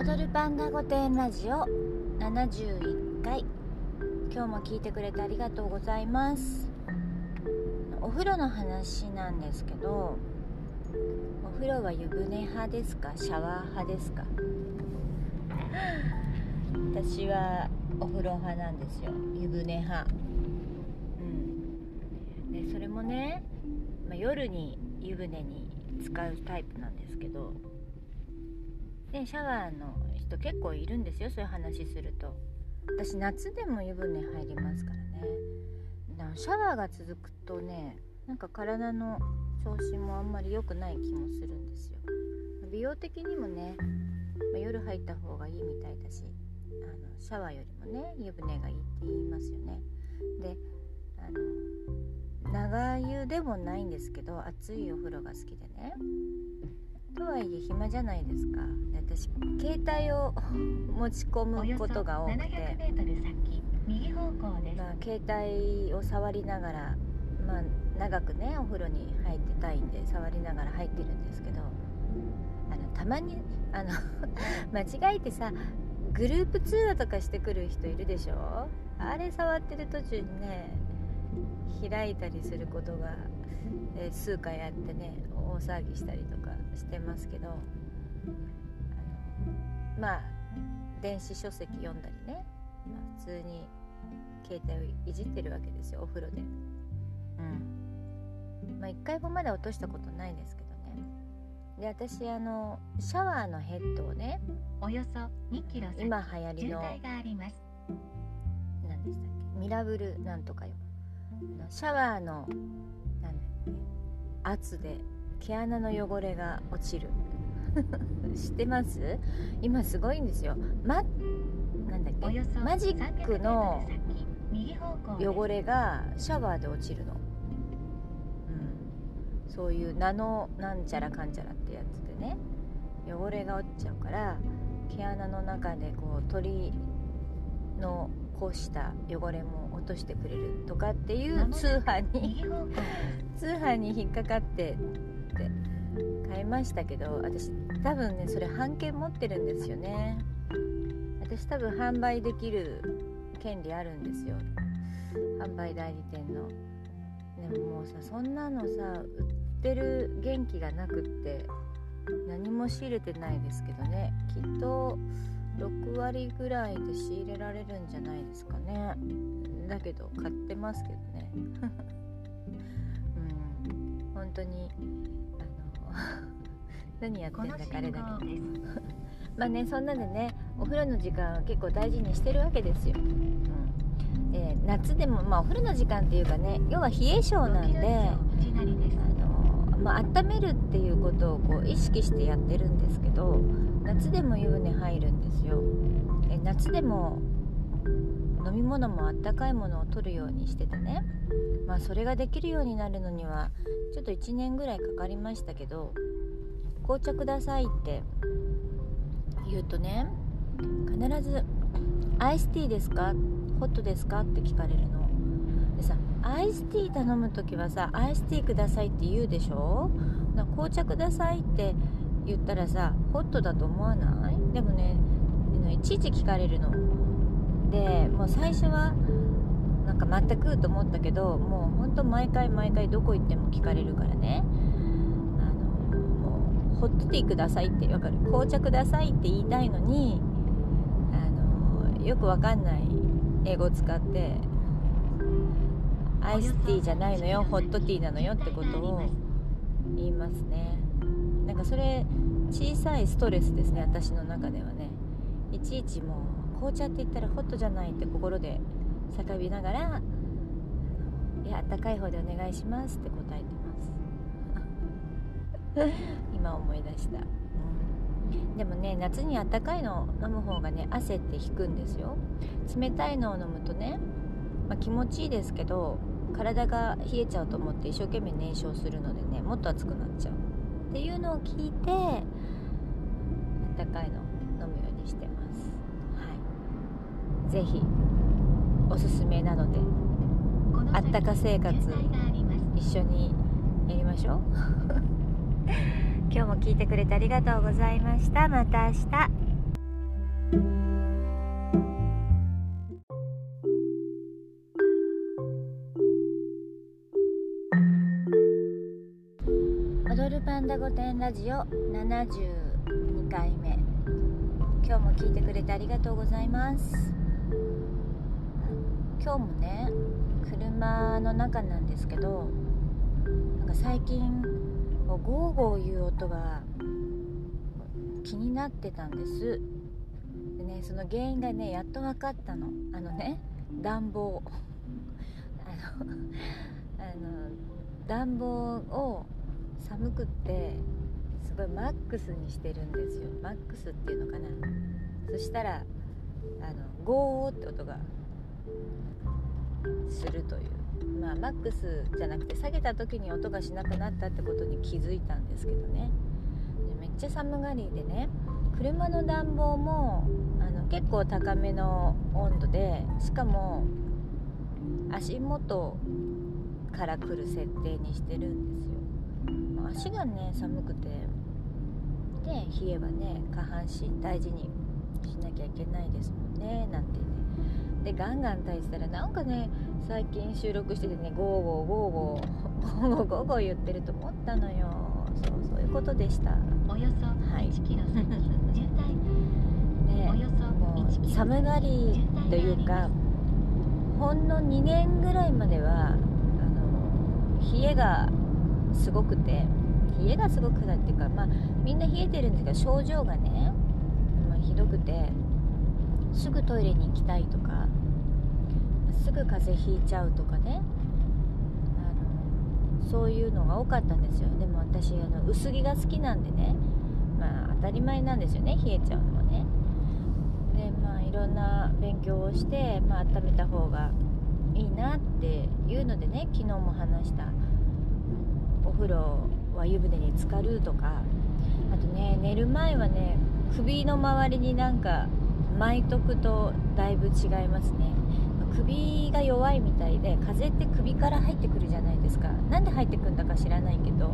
踊るパンダ御殿ラジオ71回。今日も聞いてくれてありがとうございます。お風呂の話なんですけどお風呂は湯船派ですか？シャワー派ですか？私はお風呂派なんですよ。湯船派。うん。でそれもね、まあ、夜に湯船に使うタイプなんですけどでシャワーの人結構いるんですよそういう話すると。私夏でも湯船入りますからね。だからシャワーが続くとねなんか体の調子もあんまり良くない気もするんですよ。美容的にもね、まあ、夜入った方がいいみたいだしあのシャワーよりもね湯船がいいって言いますよね。であの長湯でもないんですけど熱いお風呂が好きでね。とはいえ暇じゃないですか。で私携帯を持ち込むことが多くて。まあ、携帯を触りながら、まあ、長くねお風呂に入ってたいんで触りながら入ってるんですけどあのたまにあの 間違えてさグループ通話とかしてくる人いるでしょ？あれ触ってる途中にね開いたりすることが、えー、数回あってね大騒ぎしたりとかしてますけどあのまあ電子書籍読んだりね、まあ、普通に携帯をいじってるわけですよお風呂で。うん。まあ一回もまだ落としたことないですけどね。で私あのシャワーのヘッドをねおよそ2キロ今流行りのがあります。何でしたっけ？ミラブルなんとかよ。シャワーの圧で毛穴の汚れが落ちる。知ってます？今すごいんですよ。まなんだっけ？マジックの汚れがシャワーで落ちるの、うん、そういうナノなんちゃらかんちゃらってやつでね。汚れが落ちちゃうから毛穴の中でこう鳥のこうした汚れも落としてくれるとかっていう通販に 通販に引っかかってって買いましたけど私多分ねそれ半券持ってるんですよね。私多分販売できる権利あるんですよ。販売代理店の。でももうさそんなのさ売ってる元気がなくって何も仕入れてないですけどね。きっと6割ぐらいで仕入れられるんじゃないですかね。だけど買ってますけどね。うん。本当に 何やってんだかあれだけどまあねそんなでねお風呂の時間は結構大事にしてるわけですよ、うん、で夏でもまあお風呂の時間っていうかね要は冷え性なんであの、まあ温めるっていうことをこう意識してやってるんですけど夏でも湯船入るんですよ。え夏でも飲み物もあったかいものを取るようにしててね。まあそれができるようになるのにはちょっと1年ぐらいかかりましたけど紅茶くださいって言うとね必ず「アイスティーですか？ホットですか?」って聞かれるの。でさアイスティー頼む時はさ「アイスティーください」って言うでしょ紅茶くださいって言ったらさホットだと思わない？でもねいちいち聞かれるの。でもう最初はなんか全くと思ったけどもうほんと毎回毎回どこ行っても聞かれるからね。あのもうホットティーくださいってわかる。紅茶くださいって言いたいのにあのよくわかんない英語を使ってアイスティーじゃないのよホットティーなのよってことを言いますね。なんかそれ小さいストレスですね私の中ではね。いちいちもう紅茶って言ったらホットじゃないって心で叫びながら「いやあったかい方でお願いします」って答えてます。今思い出した、うん、でもね夏にあったかいのを飲む方がね汗って引くんですよ。冷たいのを飲むとね、まあ、気持ちいいですけど体が冷えちゃうと思って一生懸命燃焼するのでねもっと熱くなっちゃうっていうのを聞いてあったかいの飲むようにしてますはい是非おすすめなのであったか生活一緒にやりましょう。今日も聞いてくれてありがとうございました。また明日。踊るパンダ御殿ラジオ72回目。今日も聞いてくれてありがとうございます。今日もね車の中なんですけどなんか最近ゴーゴーいう音が気になってたんです。でねその原因がねやっと分かったの。あのね暖房。あのあの暖房を寒くってすごいマックスにしてるんですよ。マックスっていうのかな。そしたらあのゴーって音がするという。まあマックスじゃなくて下げた時に音がしなくなったってことに気づいたんですけどね。めっちゃ寒がりでね車の暖房もあの結構高めの温度でしかも足元から来る設定にしてるんですよ。足がね寒くてで冷えばね下半身大事にしなきゃいけないですもんねなんてねでガンガン焚いたらなんかね最近収録しててねゴーゴーゴーゴーゴーゴーゴー言ってると思ったのよ。そうそういうことでした。およそ1キロ先、はい、渋滞。ねおよそもう寒がりというかほんの2年ぐらいまではあの冷えがすごくて冷えがすごくなっていうかまあみんな冷えてるんですけど症状がね、まあ、ひどくてすぐトイレに行きたいとかすぐ風邪ひいちゃうとかね。あのそういうのが多かったんですよ。でも私あの薄着が好きなんでね。まあ当たり前なんですよね。冷えちゃうのはね。でまあいろんな勉強をして、まあ温めた方がいいなっていうのでね昨日も話したお風呂は湯船に浸かるとか。あとね寝る前はね首の周りになんか巻いとだいぶ違いますね。首が弱いみたいで風って首から入ってくるじゃないですか。なんで入ってくんだか知らないけど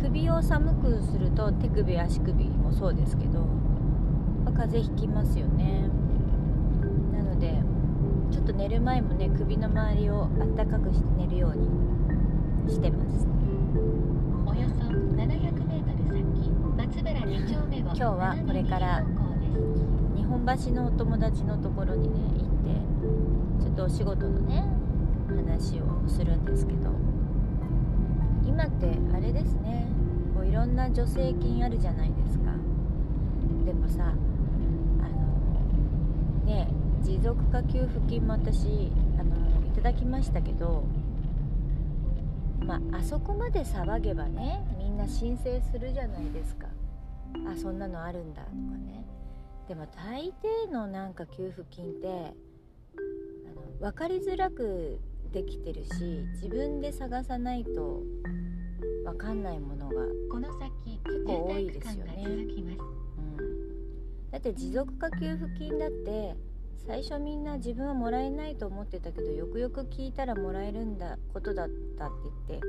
首を寒くすると手首足首もそうですけどまあ風邪ひきますよね。なのでちょっと寝る前もね首の周りをあったかくして寝るようにしてます。およそ700メートル先松原2丁目を今日はこれから本橋のお友達のところにね行ってちょっとお仕事のね話をするんですけど今ってあれですねこういろんな助成金あるじゃないですか。でもさあのね持続化給付金も私あのいただきましたけどまああそこまで騒げばねみんな申請するじゃないですか。あそんなのあるんだとかね。でも大抵のなんか給付金ってあの分かりづらくできてるし自分で探さないと分かんないものが、結構多いですよね。渋滞区間が続きますだって持続化給付金だって最初みんな自分はもらえないと思ってたけどよくよく聞いたらもらえるんだことだったって言って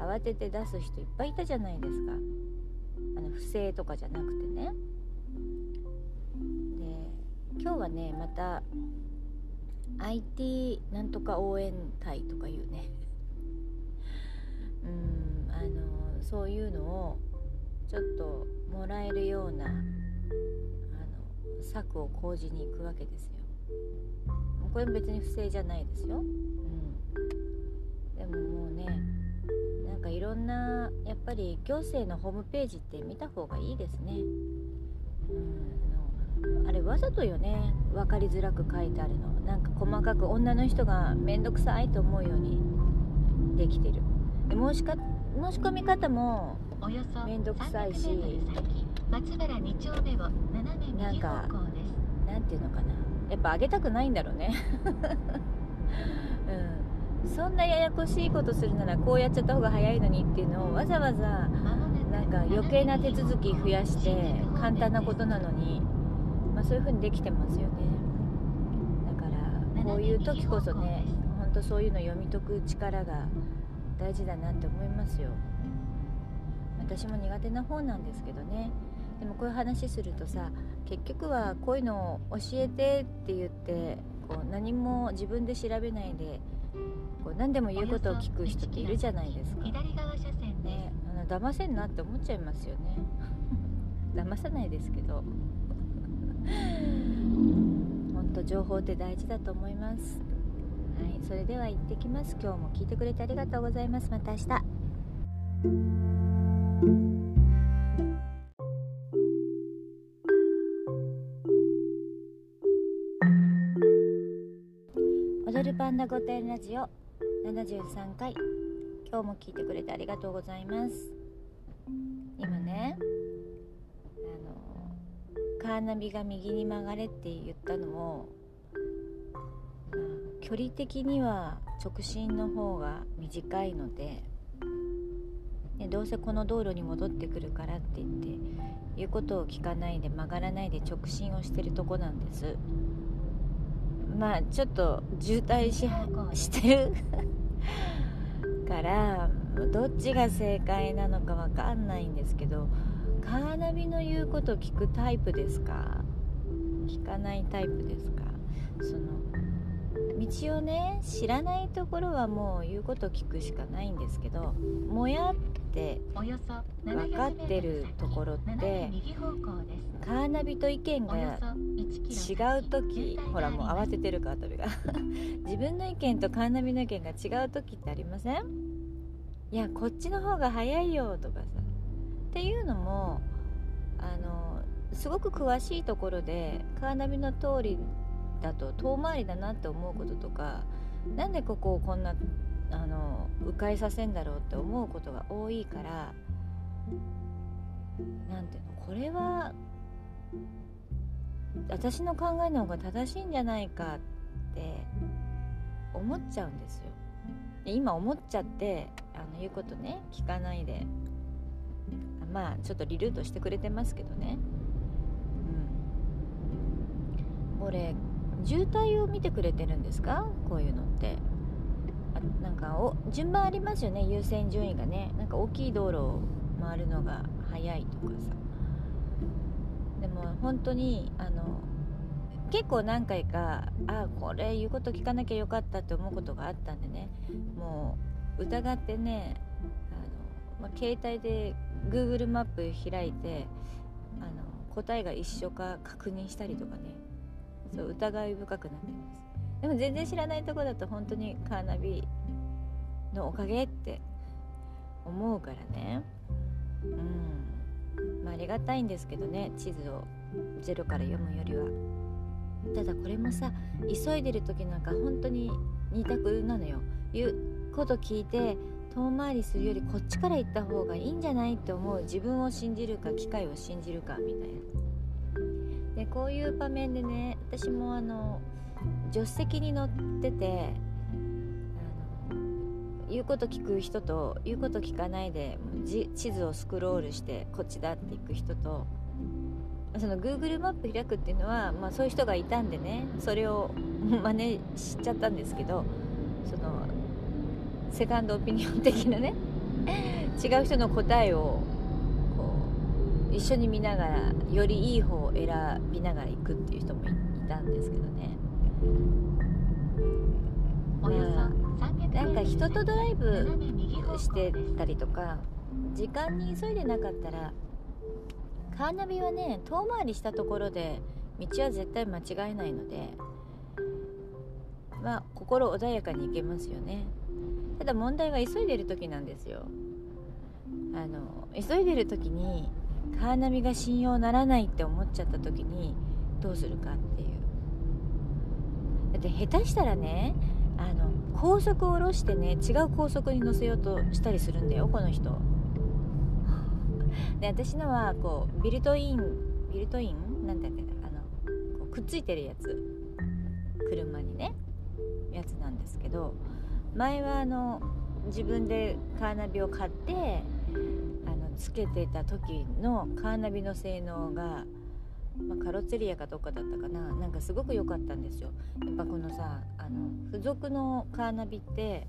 慌てて出す人いっぱいいたじゃないですか。あの不正とかじゃなくてね。今日はねまた IT なんとか応援隊とかいうね。うんあのそういうのをちょっともらえるようなあの策を講じに行くわけですよ。これも別に不正じゃないですよ、うん、でももうねなんかいろんなやっぱり行政のホームページって見た方がいいですね、うん、あれわざとよね。分かりづらく書いてあるの。なんか細かく女の人が面倒くさいと思うようにできてる。で申しか申し込み方もおよそめんどくさいし300メートル先松原2丁目を斜め右方向です。なんていうのかな。やっぱあげたくないんだろうね。うん。そんなややこしいことするならこうやっちゃった方が早いのにっていうのをわざわざなんか余計な手続き増やして簡単なことなのに、まあ、そういう風にできてますよね。だからこういう時こそねほんとそういうの読み解く力が大事だなって思いますよ。私も苦手な方なんですけどね。でもこういう話するとさ結局はこういうのを教えてって言ってこう何も自分で調べないでこう何でも言うことを聞く人っているじゃないですか。左側車線ね、あの騙せんなって思っちゃいますよね。騙さないですけど本当情報って大事だと思います。はいそれでは行ってきます。今日も聞いてくれてありがとうございます。また明日。踊るパンダ御殿ラジオ73回。今日も聞いてくれてありがとうございます。カーナビが右に曲がれって言ったのも、まあ距離的には直進の方が短いのででどうせこの道路に戻ってくるからって言って言うことを聞かないで曲がらないで直進をしてるとこなんです。まあちょっと渋滞ししてる からどっちが正解なのかわかんないんですけどカーナビの言うこと聞くタイプですか？聞かないタイプですか？その道をね知らないところはもう言うこと聞くしかないんですけどもやって分かってるところってカーナビと意見がそ1キロ違う時ほらもう慌ててるから飛びが。自分の意見とカーナビの意見が違う時ってありません？いやこっちの方が早いよとかさっていうのもあのすごく詳しいところでカーナビの通りだと遠回りだなって思うこととかなんでここをこんなあの迂回させんだろうって思うことが多いからなんていうのこれは私の考えの方が正しいんじゃないかって思っちゃうんですよ。で今思っちゃってあの言うことね聞かないで。まあちょっとリルートしてくれてますけどね。うん。これ渋滞を見てくれてるんですか？こういうのって。あなんかお順番ありますよね。優先順位がね。なんか大きい道路を回るのが早いとかさ。でも本当にあの結構何回かあこれ言うこと聞かなきゃよかったって思うことがあったんでね。もう疑ってねまあ、携帯で Google マップ開いてあの答えが一緒か確認したりとかね。そう疑い深くなってます。でも全然知らないとこだと本当にカーナビのおかげって思うからね。うん。まあありがたいんですけどね地図をゼロから読むよりは。ただこれもさ急いでる時なんか本当に二択なのよ。言うこと聞いて遠回りするよりこっちから行った方がいいんじゃないって思う自分を信じるか機械を信じるかみたいな。でこういう場面でね私もあの助手席に乗ってて言うこと聞く人と言うこと聞かないで地図をスクロールしてこっちだって行く人とその Google マップ開くっていうのは、まあ、そういう人がいたんでねそれを真似しちゃったんですけどそのセカンドオピニオン的なね。違う人の答えをこう一緒に見ながらよりいい方を選びながら行くっていう人もいいたんですけどね。およそまあ300なんか人とドライブしてたりとか時間に急いでなかったらカーナビはね遠回りしたところで道は絶対間違えないのでまあ心穏やかに行けますよねただ問題は急いでる時なんですよ。あの急いでる時にカーナビが信用ならないって思っちゃった時にどうするかっていう。だって下手したらねあの高速を下ろしてね違う高速に乗せようとしたりするんだよこの人。で私のはこうビルトインビルトイン？なんだっけあのこうくっついてるやつ。車にねやつなんですけど前はあの自分でカーナビを買ってあのつけてた時のカーナビの性能が、まあ、カロツェリアかどっかだったかな。なんかすごく良かったんですよ。やっぱこのさあの付属のカーナビって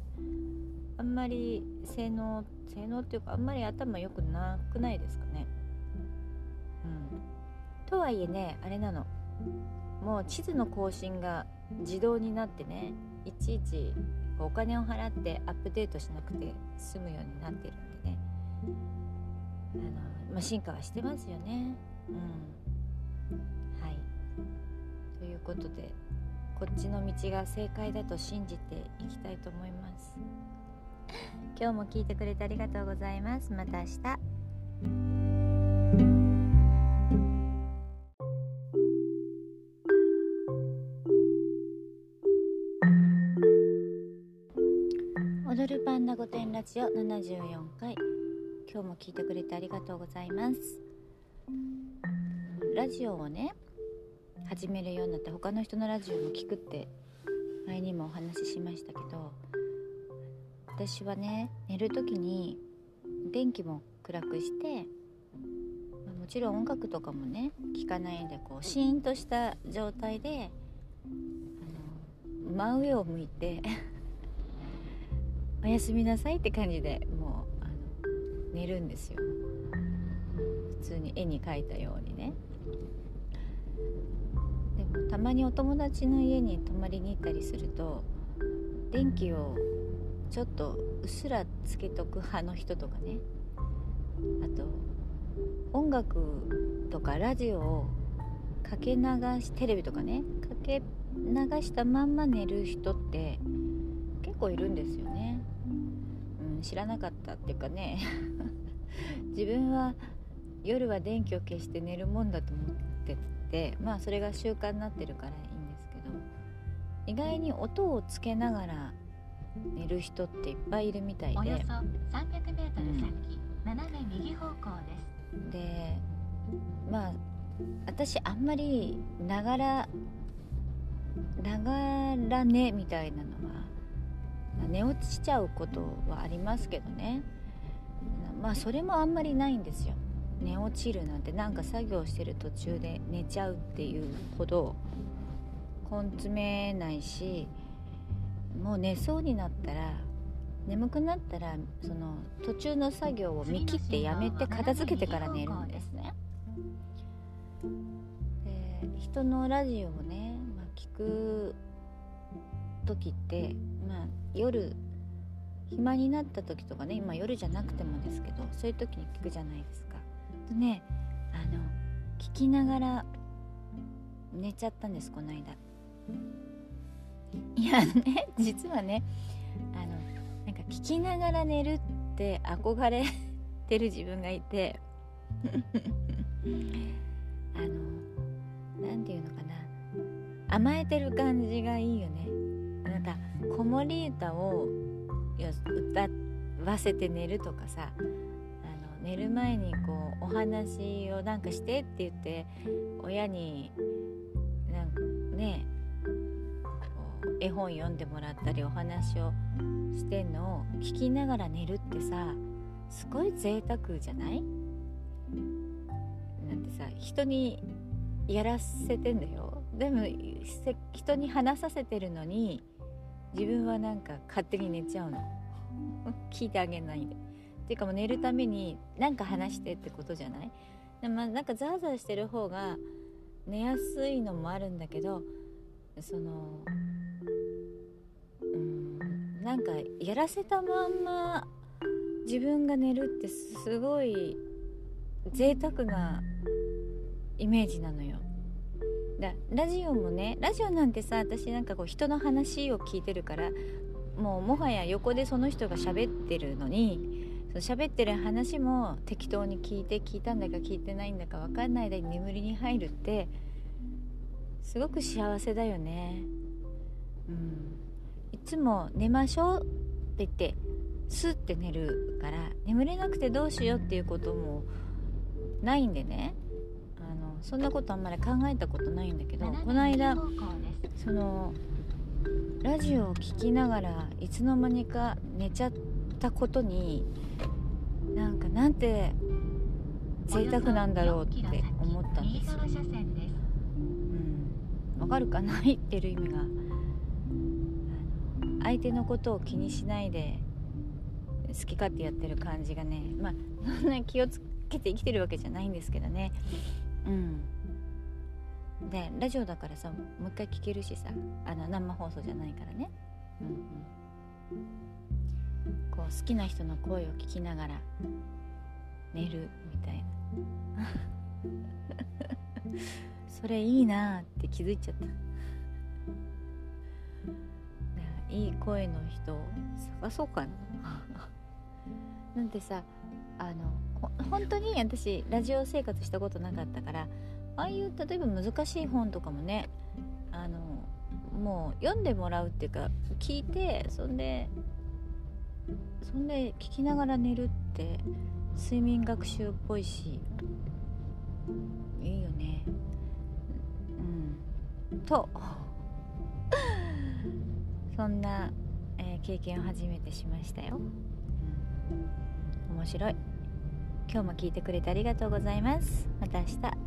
あんまり性能性能っていうかあんまり頭良くなくないですかね。うん。とはいえねあれなの。もう地図の更新が自動になってねいちいちお金を払ってアップデートしなくて済むようになってるんでねあの、まあ、進化はしてますよね。うん、はいということでこっちの道が正解だと信じていきたいと思います。今日も聞いてくれてありがとうございます。また明日。74回。今日も聞いてくれてありがとうございます。ラジオをね始めるようになって他の人のラジオも聞くって前にもお話ししましたけど私はね寝る時に電気も暗くしてもちろん音楽とかもね聞かないんでこうシーンとした状態で真上を向いて おやすみなさいって感じで寝るんですよ。普通に絵に描いたようにね。でもたまにお友達の家に泊まりに行ったりすると電気をちょっとうっすらつけとく派の人とかね。あと音楽とかラジオをかけ流しテレビとかねかけ流したまんま寝る人って結構いるんですよね、うん、知らなかったっていうかね。自分は夜は電気を消して寝るもんだと思っててまあそれが習慣になってるからいいんですけど意外に音をつけながら寝る人っていっぱいいるみたいでおよそ 300m 先、斜め右方向です。でまあ私あんまりながらながら寝みたいなのはまあ寝落ちしちゃうことはありますけどねまあそれもあんまりないんですよ寝落ちるなんてなんか作業してる途中で寝ちゃうっていうほど根詰めないしもう寝そうになったら眠くなったらその途中の作業を見切ってやめて片付けてから寝るんですね。で人のラジオをね、まあ、聞く時って、まあ、夜暇になった時とかね今夜じゃなくてもですけどそういう時に聞くじゃないですか。とねあの聞きながら寝ちゃったんですこの間。いやね 実はねあのなんか聞きながら寝るって憧れてる自分がいて あのなんていうのかな甘えてる感じがいいよねなんか子守歌を歌わせて寝るとかさあの寝る前にこうお話をなんかしてって言って親になんかねこう絵本読んでもらったりお話をしてんのを聞きながら寝るってさすごい贅沢じゃない？なんてさ人にやらせてんだよ。でも人に話させてるのに自分はなんか勝手に寝ちゃうの。聞いてあげないで。っていうかもう寝るために何か話してってことじゃない？でもまあなんかザーザーしてる方が寝やすいのもあるんだけどそのうんなんかやらせたまんま自分が寝るってすごい贅沢なイメージなのよだラジオもねラジオなんてさ私なんかこう人の話を聞いてるからもうもはや横でその人が喋ってるのにその喋ってる話も適当に聞いて聞いたんだか聞いてないんだか分かんない間に眠りに入るってすごく幸せだよね。うん。いつも寝ましょうって言ってスッて寝るから眠れなくてどうしようっていうこともないんでね。そんなことあんまり考えたことないんだけどこの間そのラジオを聴きながらいつの間にか寝ちゃったことになんかなんて贅沢なんだろうって思ったんですよ。うん、わかるかな？言ってる意味が。相手のことを気にしないで好き勝手やってる感じがねまあそんな気をつけて生きてるわけじゃないんですけどねうん。でラジオだからさもう一回聞けるしさあの生放送じゃないからね、うんうん、こう好きな人の声を聞きながら寝るみたいな。それいいなって気づいちゃった。いい声の人を探そうかな。なんてさあの本当に私ラジオ生活したことなかったからああいう例えば難しい本とかもねあのもう読んでもらうっていうか聞いてそんでそんで聞きながら寝るって睡眠学習っぽいしいいよね。うん。と そんな、えー、経験を初めてしましたよ、面白い。今日も聞いてくれてありがとうございます。また明日。